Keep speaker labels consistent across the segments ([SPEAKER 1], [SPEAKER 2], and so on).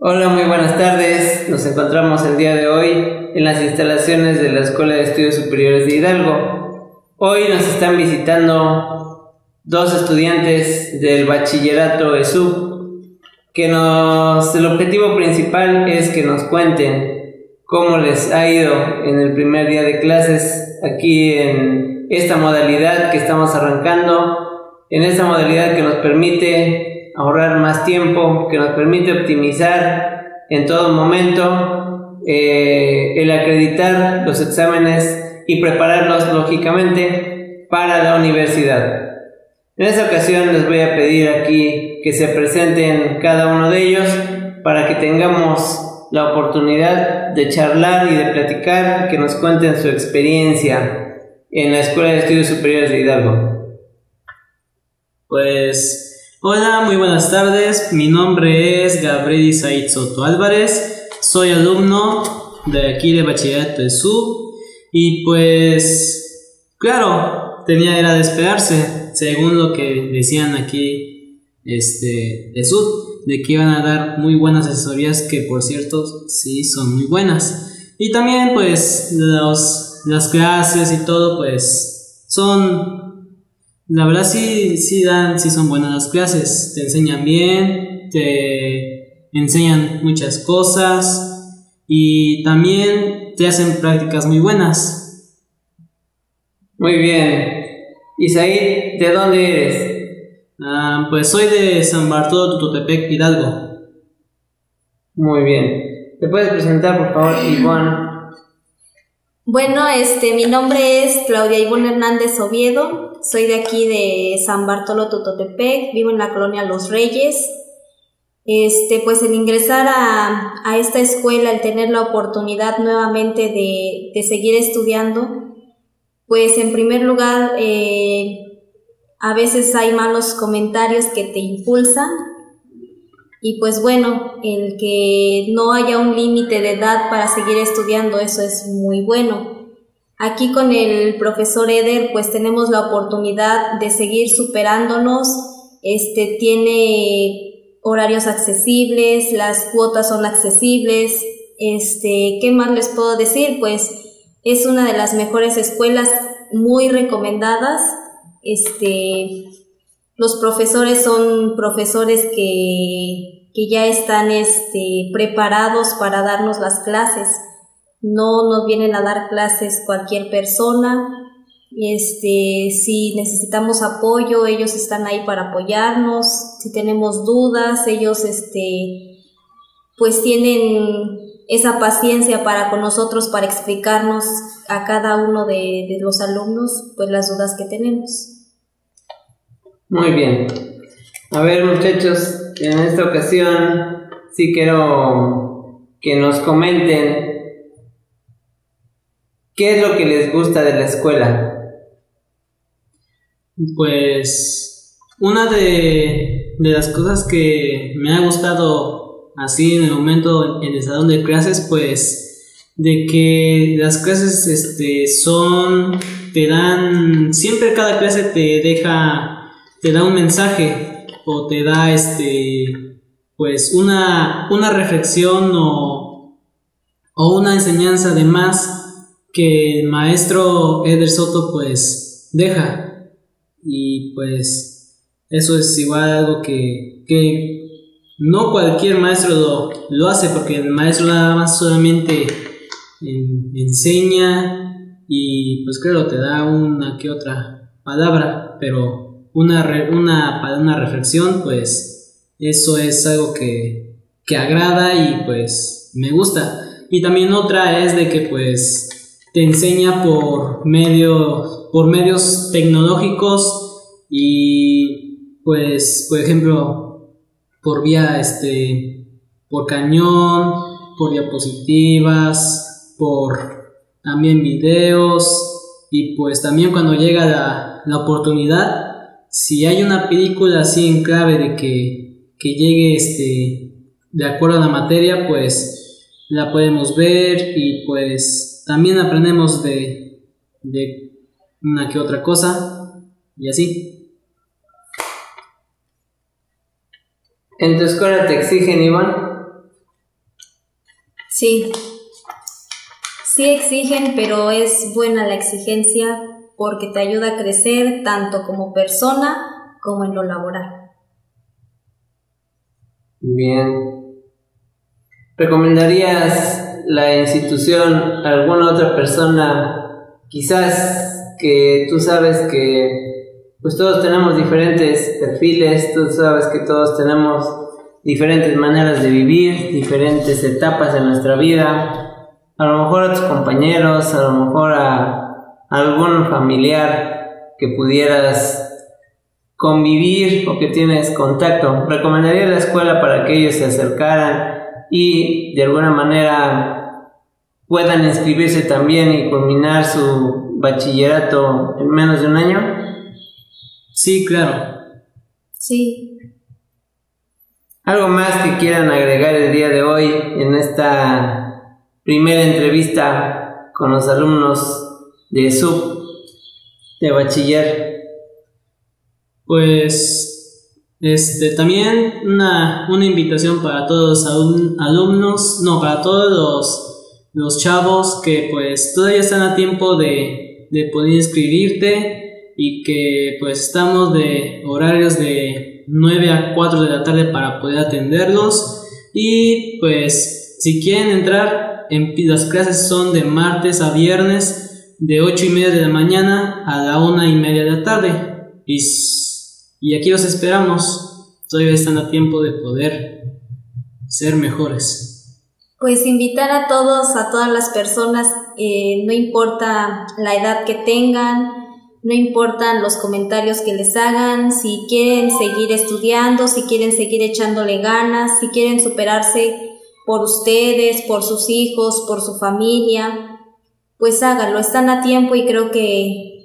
[SPEAKER 1] Hola, muy buenas tardes. Nos encontramos el día de hoy en las instalaciones de la Escuela de Estudios Superiores de Hidalgo. Hoy nos están visitando dos estudiantes del bachillerato ESU, que nos, el objetivo principal es que nos cuenten cómo les ha ido en el primer día de clases aquí en esta modalidad que estamos arrancando, en esta modalidad que nos permite ahorrar más tiempo, que nos permite optimizar en todo momento eh, el acreditar los exámenes y prepararlos lógicamente para la universidad. En esta ocasión les voy a pedir aquí que se presenten cada uno de ellos para que tengamos la oportunidad de charlar y de platicar, que nos cuenten su experiencia en la Escuela de Estudios Superiores de Hidalgo.
[SPEAKER 2] Pues Hola, muy buenas tardes. Mi nombre es Gabriel Isaid Soto Álvarez. Soy alumno de aquí de Bachillerato de Sub. Y pues, claro, tenía era de esperarse, según lo que decían aquí este, de Sub, de que iban a dar muy buenas asesorías, que por cierto, sí, son muy buenas. Y también, pues, los, las clases y todo, pues, son la verdad sí, sí dan, sí son buenas las clases, te enseñan bien, te enseñan muchas cosas y también te hacen prácticas muy buenas.
[SPEAKER 1] Muy bien. Isaí, ¿de dónde eres?
[SPEAKER 2] Ah, pues soy de San Bartolo Tututepec, Hidalgo.
[SPEAKER 1] Muy bien. ¿Te puedes presentar, por favor, Ivonne?
[SPEAKER 3] Bueno, este, mi nombre es Claudia Ivonne Hernández Oviedo, soy de aquí de San Bartolo Tototepec, vivo en la colonia Los Reyes. Este, pues el ingresar a, a esta escuela, el tener la oportunidad nuevamente de, de seguir estudiando, pues en primer lugar, eh, a veces hay malos comentarios que te impulsan y pues bueno, el que no haya un límite de edad para seguir estudiando, eso es muy bueno. Aquí con el profesor Eder pues tenemos la oportunidad de seguir superándonos, este tiene horarios accesibles, las cuotas son accesibles, este, ¿qué más les puedo decir? Pues es una de las mejores escuelas muy recomendadas, este, los profesores son profesores que, que ya están este, preparados para darnos las clases no nos vienen a dar clases cualquier persona. Este, si necesitamos apoyo, ellos están ahí para apoyarnos. Si tenemos dudas, ellos este, pues tienen esa paciencia para con nosotros, para explicarnos a cada uno de, de los alumnos, pues las dudas que tenemos.
[SPEAKER 1] Muy bien. A ver, muchachos, en esta ocasión sí quiero que nos comenten ¿Qué es lo que les gusta de la escuela?
[SPEAKER 2] Pues una de, las cosas que me ha gustado así en el momento en el salón de clases, pues de que las clases este, son, te dan, siempre cada clase te deja, te da un mensaje o te da este, pues una, una reflexión o, o una enseñanza de más que el maestro Eder Soto pues deja. Y pues eso es igual algo que, que no cualquier maestro lo, lo, hace porque el maestro nada más solamente enseña y pues claro te da una que otra palabra pero una, una, una reflexión pues eso es algo que, que agrada y pues me gusta. Y también otra es de que pues te enseña por, medio, por medios tecnológicos y pues por ejemplo por vía este por cañón por diapositivas por también videos y pues también cuando llega la, la oportunidad si hay una película así en clave de que, que llegue este de acuerdo a la materia pues la podemos ver y pues también aprendemos de, de una que otra cosa y así.
[SPEAKER 1] ¿En tu escuela te exigen, Iván?
[SPEAKER 3] Sí. Sí exigen, pero es buena la exigencia porque te ayuda a crecer tanto como persona como en lo laboral.
[SPEAKER 1] Bien. ¿Recomendarías la institución a alguna otra persona, quizás que tú sabes que pues todos tenemos diferentes perfiles, tú sabes que todos tenemos diferentes maneras de vivir, diferentes etapas en nuestra vida, a lo mejor a tus compañeros, a lo mejor a algún familiar que pudieras convivir o que tienes contacto. Recomendaría la escuela para que ellos se acercaran y de alguna manera puedan inscribirse también y culminar su bachillerato en menos de un año.
[SPEAKER 2] Sí, claro.
[SPEAKER 3] Sí.
[SPEAKER 1] ¿Algo más que quieran agregar el día de hoy en esta primera entrevista con los alumnos de SUB de bachiller?
[SPEAKER 2] Pues este también una, una invitación para todos los alumnos, no, para todos los, los chavos que pues todavía están a tiempo de, de poder inscribirte y que pues estamos de horarios de 9 a 4 de la tarde para poder atenderlos y pues si quieren entrar en, las clases son de martes a viernes de 8 y media de la mañana a la 1 y media de la tarde. Y, y aquí los esperamos. Todavía están a tiempo de poder ser mejores.
[SPEAKER 3] Pues invitar a todos, a todas las personas, eh, no importa la edad que tengan, no importan los comentarios que les hagan, si quieren seguir estudiando, si quieren seguir echándole ganas, si quieren superarse por ustedes, por sus hijos, por su familia, pues háganlo, están a tiempo y creo que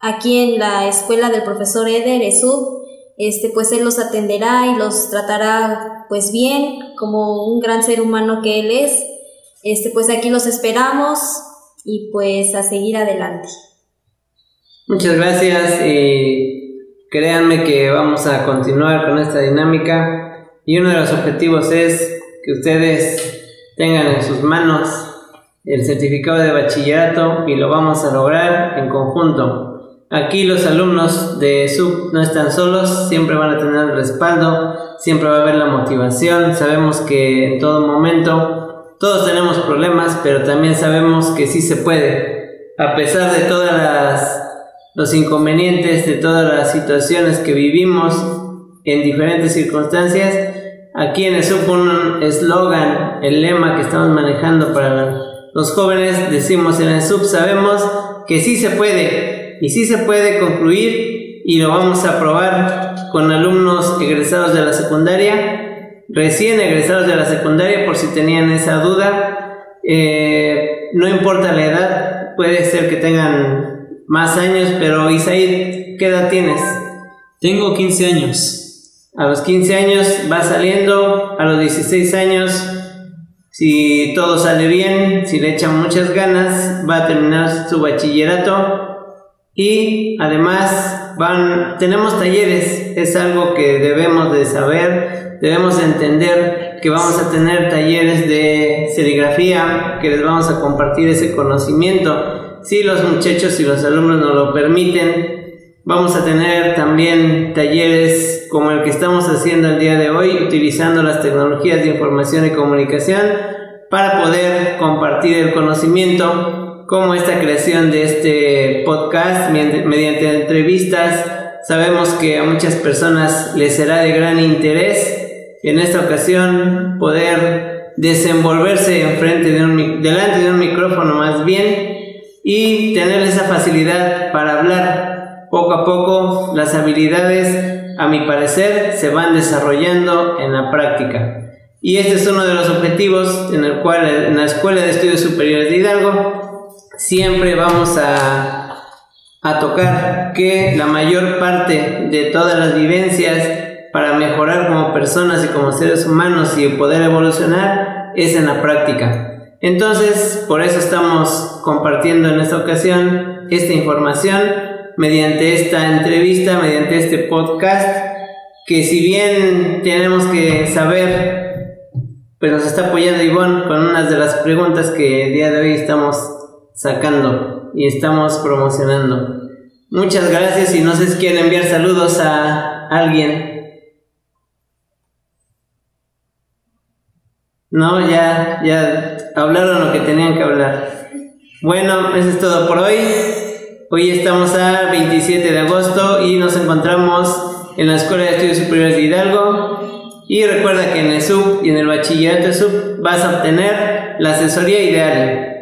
[SPEAKER 3] aquí en la escuela del profesor Eder Esub, este, pues él los atenderá y los tratará pues bien, como un gran ser humano que él es. Este, pues aquí los esperamos y pues a seguir adelante.
[SPEAKER 1] Muchas gracias y créanme que vamos a continuar con esta dinámica y uno de los objetivos es que ustedes tengan en sus manos el certificado de bachillerato y lo vamos a lograr en conjunto. Aquí los alumnos de SUB no están solos, siempre van a tener respaldo, siempre va a haber la motivación, sabemos que en todo momento todos tenemos problemas, pero también sabemos que sí se puede. A pesar de todas las los inconvenientes de todas las situaciones que vivimos en diferentes circunstancias. Aquí en el SUP un eslogan, el lema que estamos manejando para los jóvenes, decimos en el SUP sabemos que sí se puede y sí se puede concluir y lo vamos a probar con alumnos egresados de la secundaria, recién egresados de la secundaria por si tenían esa duda. Eh, no importa la edad, puede ser que tengan más años, pero Isaí, ¿qué edad tienes?
[SPEAKER 2] Tengo 15 años.
[SPEAKER 1] A los 15 años va saliendo, a los 16 años, si todo sale bien, si le echan muchas ganas, va a terminar su bachillerato. Y además van, tenemos talleres, es algo que debemos de saber, debemos entender que vamos a tener talleres de serigrafía, que les vamos a compartir ese conocimiento. Si los muchachos y los alumnos nos lo permiten, vamos a tener también talleres como el que estamos haciendo el día de hoy, utilizando las tecnologías de información y comunicación para poder compartir el conocimiento, como esta creación de este podcast mediante entrevistas. Sabemos que a muchas personas les será de gran interés en esta ocasión poder desenvolverse enfrente de un, delante de un micrófono más bien y tener esa facilidad para hablar. Poco a poco las habilidades, a mi parecer, se van desarrollando en la práctica. Y este es uno de los objetivos en el cual en la Escuela de Estudios Superiores de Hidalgo siempre vamos a, a tocar que la mayor parte de todas las vivencias para mejorar como personas y como seres humanos y poder evolucionar es en la práctica. Entonces, por eso estamos compartiendo en esta ocasión esta información mediante esta entrevista, mediante este podcast, que si bien tenemos que saber pues nos está apoyando Ivonne con unas de las preguntas que el día de hoy estamos sacando y estamos promocionando. Muchas gracias y no sé si quieren enviar saludos a alguien. No, ya, ya hablaron lo que tenían que hablar. Bueno, eso es todo por hoy. Hoy estamos a 27 de agosto y nos encontramos en la Escuela de Estudios Superiores de Hidalgo. Y recuerda que en el SUB y en el bachillerato SUB vas a obtener la asesoría ideal.